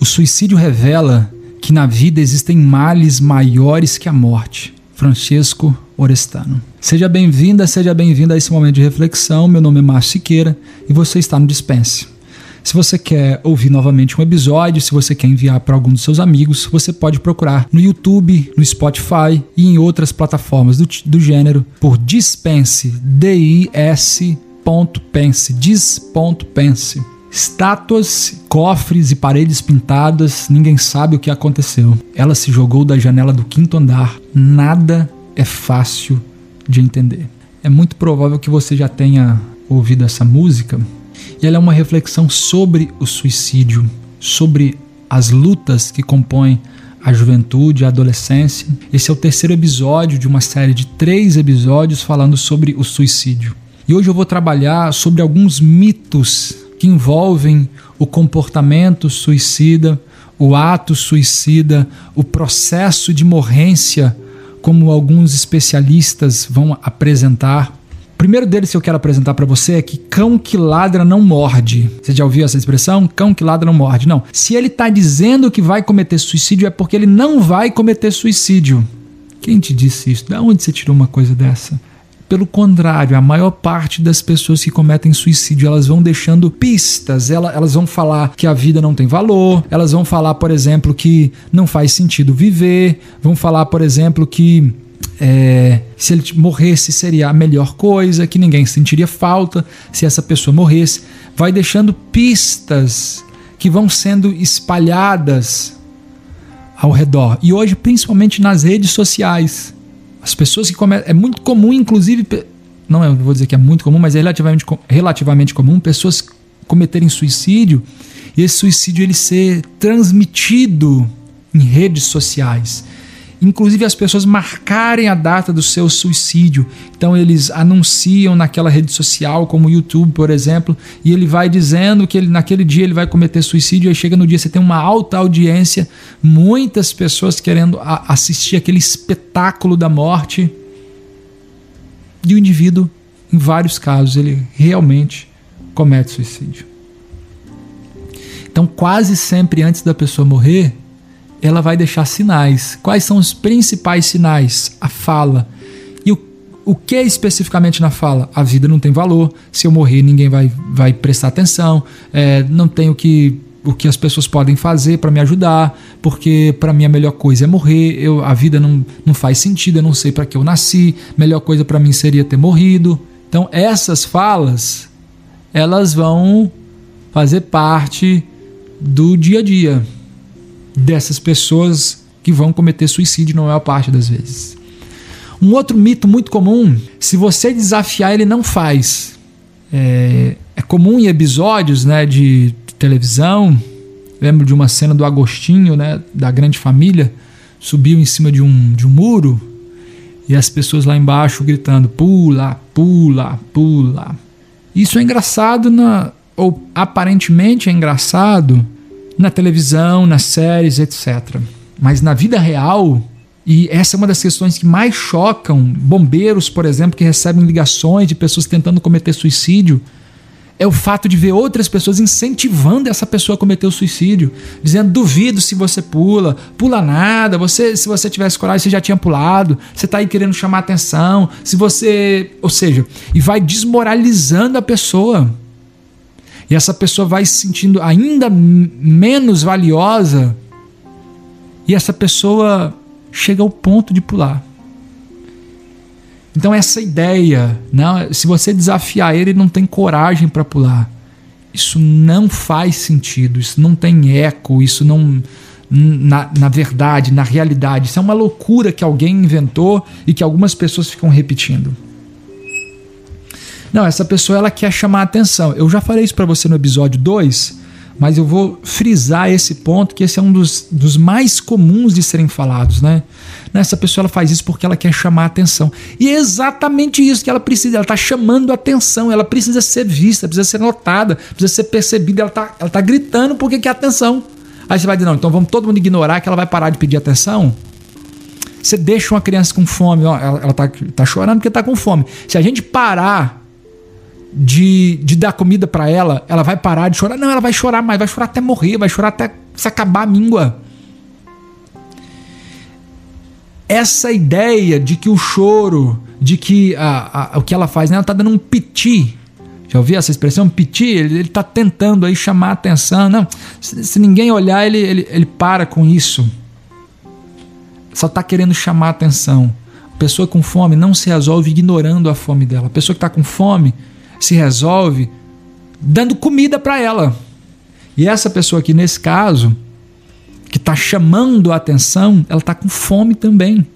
O suicídio revela que na vida existem males maiores que a morte. Francesco Orestano. Seja bem-vinda, seja bem-vindo a esse momento de reflexão. Meu nome é Márcio Siqueira e você está no Dispense. Se você quer ouvir novamente um episódio, se você quer enviar para algum dos seus amigos, você pode procurar no YouTube, no Spotify e em outras plataformas do, do gênero por Dispense, D-I-S.pense, Dis.pense. Estátuas, cofres e paredes pintadas, ninguém sabe o que aconteceu. Ela se jogou da janela do quinto andar. Nada é fácil de entender. É muito provável que você já tenha ouvido essa música, e ela é uma reflexão sobre o suicídio, sobre as lutas que compõem a juventude, a adolescência. Esse é o terceiro episódio de uma série de três episódios falando sobre o suicídio. E hoje eu vou trabalhar sobre alguns mitos que envolvem o comportamento suicida, o ato suicida, o processo de morrência, como alguns especialistas vão apresentar. O primeiro deles que eu quero apresentar para você é que cão que ladra não morde. Você já ouviu essa expressão? Cão que ladra não morde. Não. Se ele está dizendo que vai cometer suicídio é porque ele não vai cometer suicídio. Quem te disse isso? Da onde você tirou uma coisa dessa? Pelo contrário, a maior parte das pessoas que cometem suicídio, elas vão deixando pistas, elas vão falar que a vida não tem valor, elas vão falar, por exemplo, que não faz sentido viver, vão falar, por exemplo, que é, se ele morresse seria a melhor coisa, que ninguém sentiria falta se essa pessoa morresse. Vai deixando pistas que vão sendo espalhadas ao redor. E hoje, principalmente nas redes sociais. As pessoas que cometem. É muito comum, inclusive. Não é, vou dizer que é muito comum, mas é relativamente, relativamente comum pessoas cometerem suicídio e esse suicídio ele ser transmitido em redes sociais inclusive as pessoas marcarem a data do seu suicídio. Então eles anunciam naquela rede social, como o YouTube, por exemplo, e ele vai dizendo que ele, naquele dia ele vai cometer suicídio, e chega no dia você tem uma alta audiência, muitas pessoas querendo assistir aquele espetáculo da morte. E o indivíduo, em vários casos, ele realmente comete suicídio. Então, quase sempre antes da pessoa morrer, ela vai deixar sinais. Quais são os principais sinais? A fala. E o, o que é especificamente na fala? A vida não tem valor. Se eu morrer, ninguém vai, vai prestar atenção. É, não tem o que, o que as pessoas podem fazer para me ajudar, porque para mim a melhor coisa é morrer. Eu, a vida não, não faz sentido. Eu não sei para que eu nasci. Melhor coisa para mim seria ter morrido. Então essas falas, elas vão fazer parte do dia a dia dessas pessoas que vão cometer suicídio na maior parte das vezes. Um outro mito muito comum: se você desafiar, ele não faz. É, é comum em episódios né, de televisão. Lembro de uma cena do Agostinho, né, da grande família, subiu em cima de um, de um muro e as pessoas lá embaixo gritando: pula, pula, pula. Isso é engraçado, na, ou aparentemente é engraçado na televisão, nas séries, etc. Mas na vida real, e essa é uma das questões que mais chocam bombeiros, por exemplo, que recebem ligações de pessoas tentando cometer suicídio, é o fato de ver outras pessoas incentivando essa pessoa a cometer o suicídio, dizendo: duvido se você pula, pula nada, você se você tivesse coragem, você já tinha pulado, você está aí querendo chamar atenção, se você. Ou seja, e vai desmoralizando a pessoa. E essa pessoa vai se sentindo ainda menos valiosa. E essa pessoa chega ao ponto de pular. Então essa ideia, não, se você desafiar ele, ele não tem coragem para pular. Isso não faz sentido, isso não tem eco, isso não na, na verdade, na realidade, isso é uma loucura que alguém inventou e que algumas pessoas ficam repetindo. Não, essa pessoa ela quer chamar a atenção. Eu já falei isso para você no episódio 2, mas eu vou frisar esse ponto, que esse é um dos, dos mais comuns de serem falados, né? Essa pessoa ela faz isso porque ela quer chamar a atenção. E é exatamente isso que ela precisa. Ela está chamando a atenção, ela precisa ser vista, precisa ser notada, precisa ser percebida. Ela está ela tá gritando porque quer atenção. Aí você vai dizer, não, então vamos todo mundo ignorar que ela vai parar de pedir atenção? Você deixa uma criança com fome, ó, ela, ela tá, tá chorando porque está com fome. Se a gente parar de, de dar comida para ela, ela vai parar de chorar. Não, ela vai chorar mais, vai chorar até morrer, vai chorar até se acabar a míngua. Essa ideia de que o choro, de que a, a, o que ela faz, né? ela tá dando um piti. Já ouviu essa expressão? Piti, ele, ele tá tentando aí chamar a atenção. Não, se, se ninguém olhar, ele, ele, ele para com isso. Só tá querendo chamar a atenção. Pessoa com fome não se resolve ignorando a fome dela. A pessoa que está com fome se resolve dando comida para ela. E essa pessoa aqui, nesse caso, que está chamando a atenção, ela está com fome também.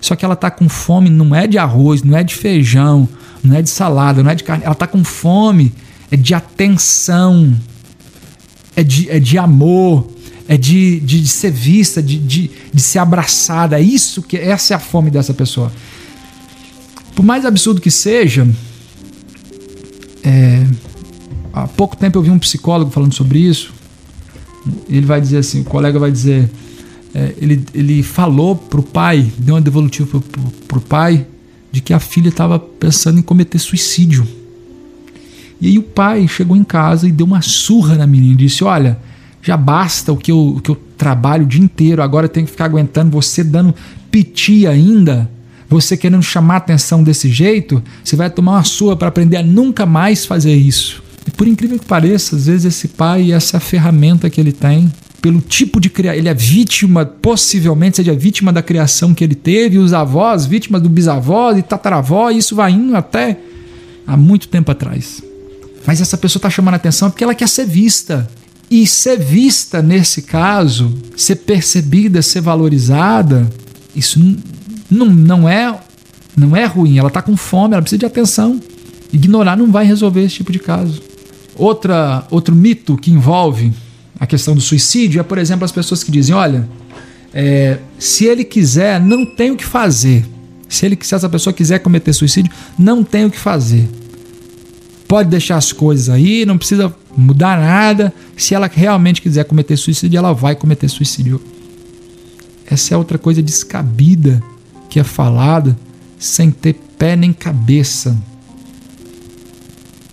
Só que ela está com fome não é de arroz, não é de feijão, não é de salada, não é de carne. Ela está com fome, é de atenção, é de, é de amor, é de, de, de ser vista, de, de, de ser abraçada. É isso que essa é a fome dessa pessoa. Por mais absurdo que seja, é, há pouco tempo eu vi um psicólogo falando sobre isso. Ele vai dizer assim, o colega vai dizer, é, ele, ele falou pro pai, deu uma devolutiva pro, pai, de que a filha estava pensando em cometer suicídio. E aí o pai chegou em casa e deu uma surra na menina e disse: Olha, já basta o que eu, o que eu trabalho o dia inteiro, agora eu tenho que ficar aguentando você dando piti ainda. Você querendo chamar atenção desse jeito, você vai tomar uma sua para aprender a nunca mais fazer isso. E por incrível que pareça, às vezes esse pai, essa é ferramenta que ele tem, pelo tipo de criação, ele é vítima, possivelmente seja vítima da criação que ele teve, os avós, vítimas do bisavó e tataravó, e isso vai indo até há muito tempo atrás. Mas essa pessoa está chamando atenção porque ela quer ser vista. E ser vista nesse caso, ser percebida, ser valorizada, isso não, não é não é ruim, ela está com fome, ela precisa de atenção. Ignorar não vai resolver esse tipo de caso. Outra, outro mito que envolve a questão do suicídio é, por exemplo, as pessoas que dizem: olha, é, se ele quiser, não tem o que fazer. Se, ele, se essa pessoa quiser cometer suicídio, não tem o que fazer. Pode deixar as coisas aí, não precisa mudar nada. Se ela realmente quiser cometer suicídio, ela vai cometer suicídio. Essa é outra coisa descabida que é falada sem ter pé nem cabeça.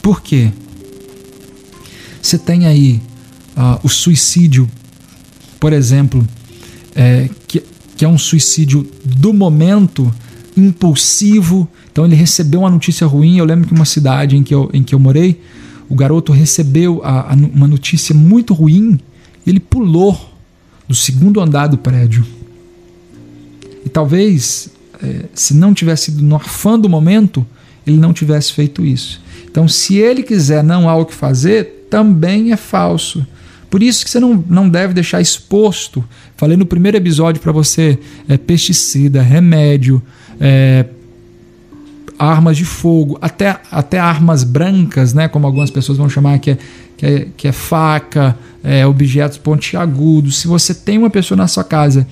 Por quê? Você tem aí uh, o suicídio, por exemplo, é, que, que é um suicídio do momento, impulsivo. Então ele recebeu uma notícia ruim. Eu lembro que uma cidade em que eu, em que eu morei, o garoto recebeu a, a, uma notícia muito ruim ele pulou do segundo andar do prédio. E talvez, é, se não tivesse sido no afã do momento, ele não tivesse feito isso. Então, se ele quiser não há o que fazer, também é falso. Por isso que você não, não deve deixar exposto. Falei no primeiro episódio para você: é, pesticida, remédio, é, armas de fogo, até, até armas brancas, né, como algumas pessoas vão chamar, que é, que é, que é faca, é, objetos pontiagudos. Se você tem uma pessoa na sua casa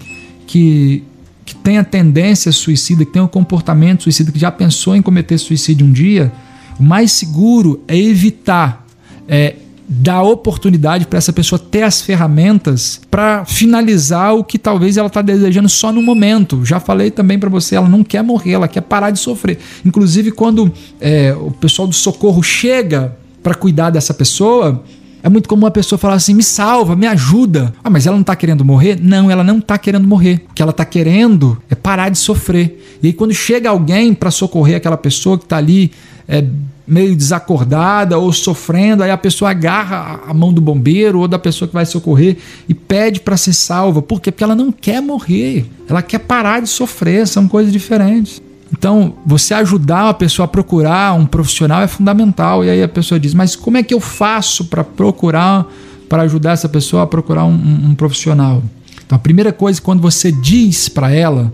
que, que tem a tendência suicida, que tem um comportamento suicida, que já pensou em cometer suicídio um dia, o mais seguro é evitar, é, dar oportunidade para essa pessoa ter as ferramentas para finalizar o que talvez ela está desejando só no momento. Já falei também para você, ela não quer morrer, ela quer parar de sofrer. Inclusive, quando é, o pessoal do socorro chega para cuidar dessa pessoa, é muito comum a pessoa falar assim: me salva, me ajuda. Ah, mas ela não está querendo morrer? Não, ela não está querendo morrer. O que ela está querendo é parar de sofrer. E aí, quando chega alguém para socorrer aquela pessoa que está ali é, meio desacordada ou sofrendo, aí a pessoa agarra a mão do bombeiro ou da pessoa que vai socorrer e pede para ser salva. Por quê? Porque ela não quer morrer, ela quer parar de sofrer, são coisas diferentes. Então, você ajudar a pessoa a procurar um profissional é fundamental. E aí a pessoa diz: Mas como é que eu faço para procurar, para ajudar essa pessoa a procurar um, um, um profissional? Então, a primeira coisa, quando você diz para ela,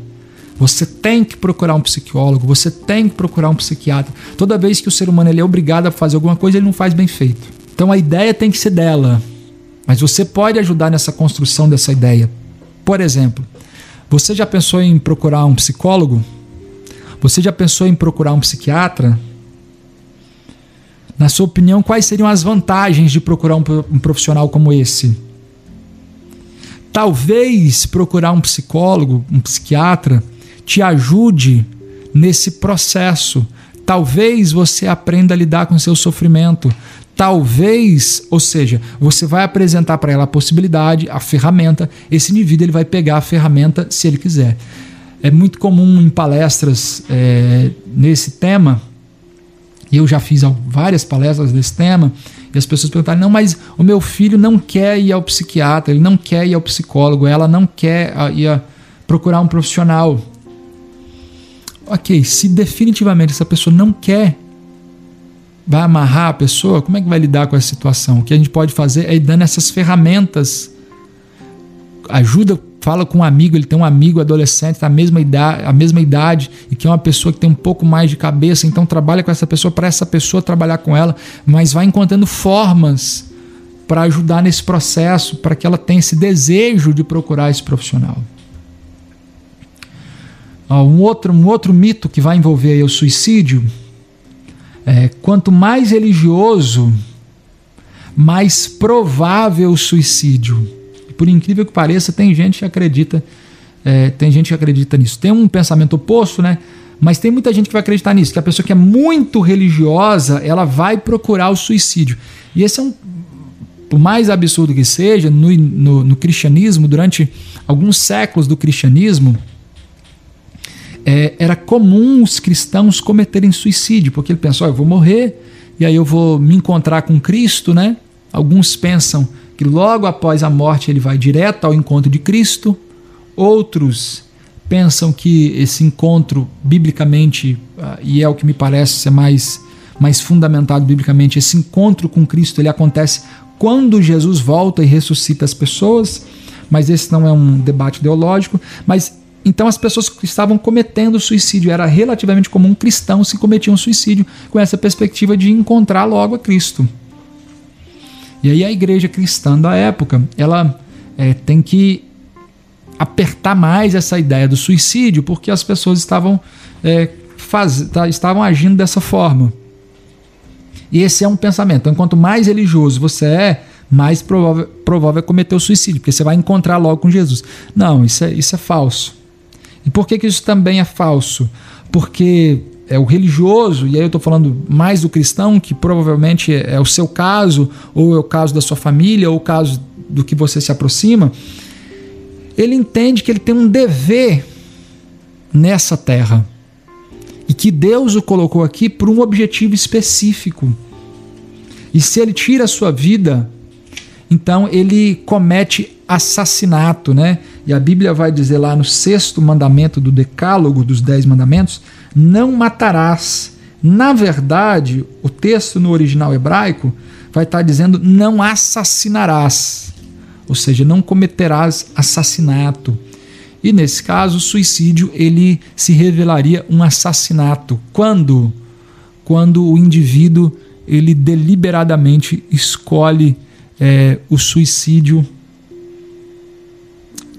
você tem que procurar um psicólogo, você tem que procurar um psiquiatra. Toda vez que o ser humano ele é obrigado a fazer alguma coisa, ele não faz bem feito. Então a ideia tem que ser dela. Mas você pode ajudar nessa construção dessa ideia. Por exemplo, você já pensou em procurar um psicólogo? Você já pensou em procurar um psiquiatra? Na sua opinião, quais seriam as vantagens de procurar um profissional como esse? Talvez procurar um psicólogo, um psiquiatra, te ajude nesse processo. Talvez você aprenda a lidar com seu sofrimento. talvez, ou seja, você vai apresentar para ela a possibilidade, a ferramenta, esse indivíduo ele vai pegar a ferramenta se ele quiser. É muito comum em palestras é, nesse tema, eu já fiz várias palestras desse tema, e as pessoas perguntaram: não, mas o meu filho não quer ir ao psiquiatra, ele não quer ir ao psicólogo, ela não quer ah, ir a procurar um profissional. Ok, se definitivamente essa pessoa não quer vai amarrar a pessoa, como é que vai lidar com essa situação? O que a gente pode fazer é ir dando essas ferramentas. Ajuda, fala com um amigo, ele tem um amigo adolescente da mesma idade, a mesma idade e que é uma pessoa que tem um pouco mais de cabeça, então trabalha com essa pessoa para essa pessoa trabalhar com ela, mas vai encontrando formas para ajudar nesse processo, para que ela tenha esse desejo de procurar esse profissional. Um outro, um outro mito que vai envolver o suicídio é, quanto mais religioso, mais provável o suicídio. Por incrível que pareça, tem gente que acredita, é, tem gente que acredita nisso. Tem um pensamento oposto, né? Mas tem muita gente que vai acreditar nisso, que a pessoa que é muito religiosa, ela vai procurar o suicídio. E esse é um, por mais absurdo que seja, no, no, no cristianismo, durante alguns séculos do cristianismo, é, era comum os cristãos cometerem suicídio, porque ele pensou, oh, eu vou morrer e aí eu vou me encontrar com Cristo, né? Alguns pensam que logo após a morte ele vai direto ao encontro de Cristo, outros pensam que esse encontro biblicamente, ah, e é o que me parece ser mais, mais fundamentado biblicamente, esse encontro com Cristo ele acontece quando Jesus volta e ressuscita as pessoas, mas esse não é um debate ideológico, mas então as pessoas que estavam cometendo suicídio, era relativamente comum cristãos se cometiam suicídio com essa perspectiva de encontrar logo a Cristo. E aí a igreja cristã da época, ela é, tem que apertar mais essa ideia do suicídio, porque as pessoas estavam, é, faz, tá, estavam agindo dessa forma. E esse é um pensamento. Então, quanto mais religioso você é, mais provável, provável é cometer o suicídio, porque você vai encontrar logo com Jesus. Não, isso é, isso é falso. E por que, que isso também é falso? Porque é o religioso, e aí eu estou falando mais do cristão, que provavelmente é, é o seu caso, ou é o caso da sua família, ou o caso do que você se aproxima, ele entende que ele tem um dever nessa terra e que Deus o colocou aqui por um objetivo específico. E se ele tira a sua vida, então ele comete assassinato, né? E a Bíblia vai dizer lá no sexto mandamento do Decálogo dos Dez Mandamentos: não matarás. Na verdade, o texto no original hebraico vai estar dizendo não assassinarás, ou seja, não cometerás assassinato. E nesse caso, o suicídio ele se revelaria um assassinato. Quando? Quando o indivíduo ele deliberadamente escolhe é, o suicídio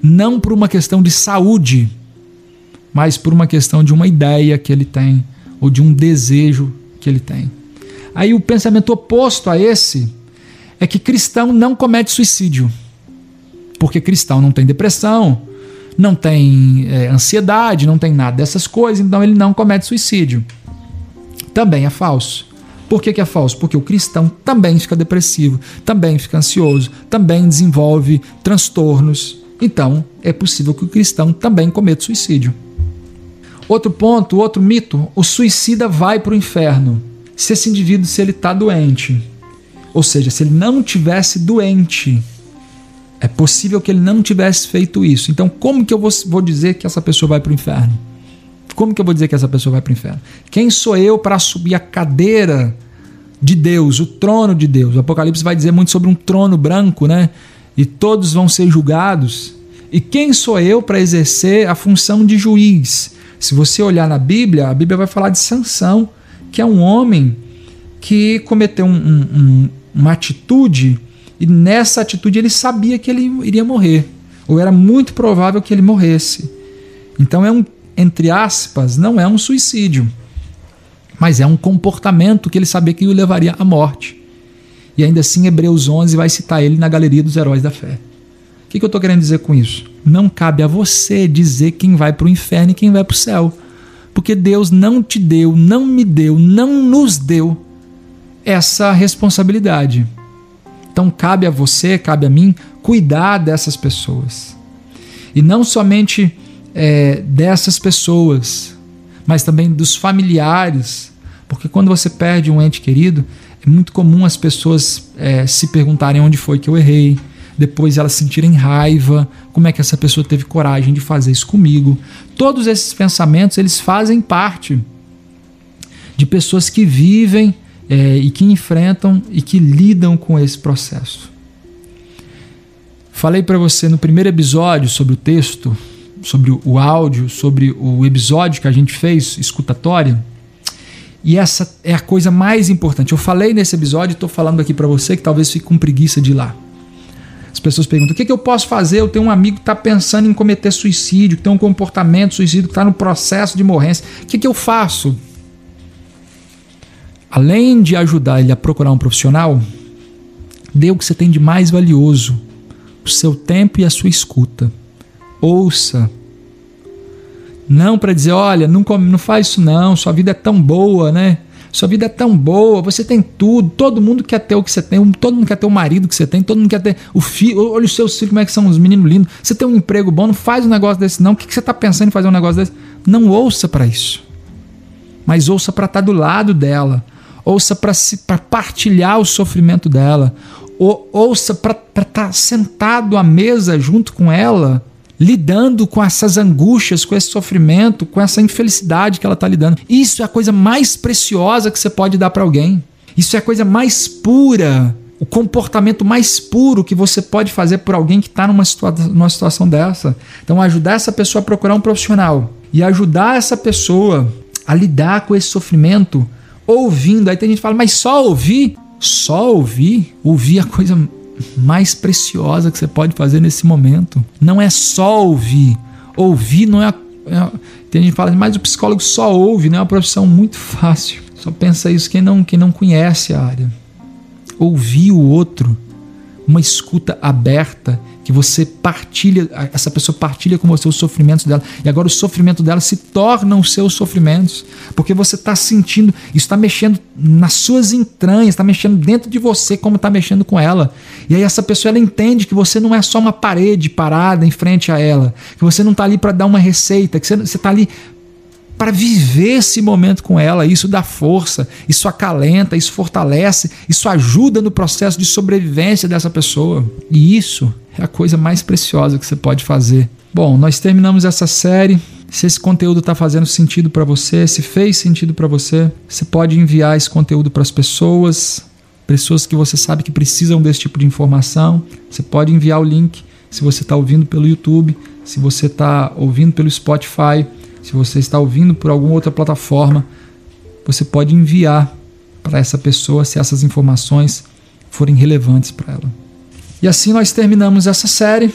não por uma questão de saúde, mas por uma questão de uma ideia que ele tem ou de um desejo que ele tem. Aí o pensamento oposto a esse é que cristão não comete suicídio, porque cristão não tem depressão, não tem é, ansiedade, não tem nada dessas coisas, então ele não comete suicídio. Também é falso. Por que, que, é falso? Porque o cristão também fica depressivo, também fica ansioso, também desenvolve transtornos então é possível que o cristão também cometa suicídio. Outro ponto, outro mito: o suicida vai para o inferno. Se esse indivíduo, se ele está doente, ou seja, se ele não tivesse doente, é possível que ele não tivesse feito isso. Então, como que eu vou, vou dizer que essa pessoa vai para o inferno? Como que eu vou dizer que essa pessoa vai para o inferno? Quem sou eu para subir a cadeira de Deus, o trono de Deus? O Apocalipse vai dizer muito sobre um trono branco, né? e todos vão ser julgados. E quem sou eu para exercer a função de juiz? Se você olhar na Bíblia, a Bíblia vai falar de Sansão, que é um homem que cometeu um, um, uma atitude e nessa atitude ele sabia que ele iria morrer, ou era muito provável que ele morresse. Então é um, entre aspas, não é um suicídio, mas é um comportamento que ele sabia que o levaria à morte. E ainda assim, Hebreus 11 vai citar ele na galeria dos heróis da fé. Que, que eu estou querendo dizer com isso? Não cabe a você dizer quem vai para o inferno e quem vai para o céu. Porque Deus não te deu, não me deu, não nos deu essa responsabilidade. Então cabe a você, cabe a mim, cuidar dessas pessoas. E não somente é, dessas pessoas, mas também dos familiares. Porque quando você perde um ente querido, é muito comum as pessoas é, se perguntarem onde foi que eu errei, depois elas sentirem raiva, como é que essa pessoa teve coragem de fazer isso comigo. Todos esses pensamentos eles fazem parte de pessoas que vivem é, e que enfrentam e que lidam com esse processo. Falei para você no primeiro episódio sobre o texto, sobre o áudio, sobre o episódio que a gente fez, escutatória. E essa é a coisa mais importante. Eu falei nesse episódio e estou falando aqui para você que talvez fique com preguiça de ir lá. As pessoas perguntam: o que, que eu posso fazer? Eu tenho um amigo que está pensando em cometer suicídio, que tem um comportamento suicídio, que está no processo de morrência. O que, que eu faço? Além de ajudar ele a procurar um profissional, dê o que você tem de mais valioso: o seu tempo e a sua escuta. Ouça. Não para dizer, olha, não, não faz isso não, sua vida é tão boa, né? Sua vida é tão boa, você tem tudo, todo mundo quer ter o que você tem, todo mundo quer ter o marido que você tem, todo mundo quer ter o filho. Olha os seus filhos, como é que são os meninos lindos. Você tem um emprego bom, não faz um negócio desse, não. O que, você está pensando em fazer um negócio desse? Não ouça para isso. Mas ouça para estar tá do lado dela. Ouça para partilhar o sofrimento dela. Ou, ouça para estar tá sentado à mesa junto com ela lidando com essas angústias, com esse sofrimento, com essa infelicidade que ela está lidando. Isso é a coisa mais preciosa que você pode dar para alguém. Isso é a coisa mais pura, o comportamento mais puro que você pode fazer por alguém que está numa, situa numa situação dessa. Então, ajudar essa pessoa a procurar um profissional e ajudar essa pessoa a lidar com esse sofrimento ouvindo. Aí tem gente que fala, mas só ouvir? Só ouvir? Ouvir é a coisa mais preciosa que você pode fazer nesse momento. Não é só ouvir. Ouvir não é. é tem gente que fala, mas o psicólogo só ouve, não é uma profissão muito fácil. Só pensa isso quem não, quem não conhece a área. Ouvir o outro, uma escuta aberta que você partilha, essa pessoa partilha com você os sofrimentos dela, e agora o sofrimento dela se torna os seus sofrimentos, porque você está sentindo, isso está mexendo nas suas entranhas, está mexendo dentro de você, como está mexendo com ela. E aí essa pessoa ela entende que você não é só uma parede parada em frente a ela, que você não está ali para dar uma receita, que você está ali para viver esse momento com ela. Isso dá força, isso acalenta, isso fortalece, isso ajuda no processo de sobrevivência dessa pessoa. E isso é a coisa mais preciosa que você pode fazer. Bom, nós terminamos essa série. Se esse conteúdo está fazendo sentido para você, se fez sentido para você, você pode enviar esse conteúdo para as pessoas, pessoas que você sabe que precisam desse tipo de informação. Você pode enviar o link se você está ouvindo pelo YouTube, se você está ouvindo pelo Spotify se você está ouvindo por alguma outra plataforma, você pode enviar para essa pessoa se essas informações forem relevantes para ela. E assim nós terminamos essa série.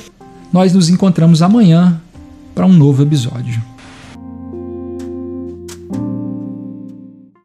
Nós nos encontramos amanhã para um novo episódio.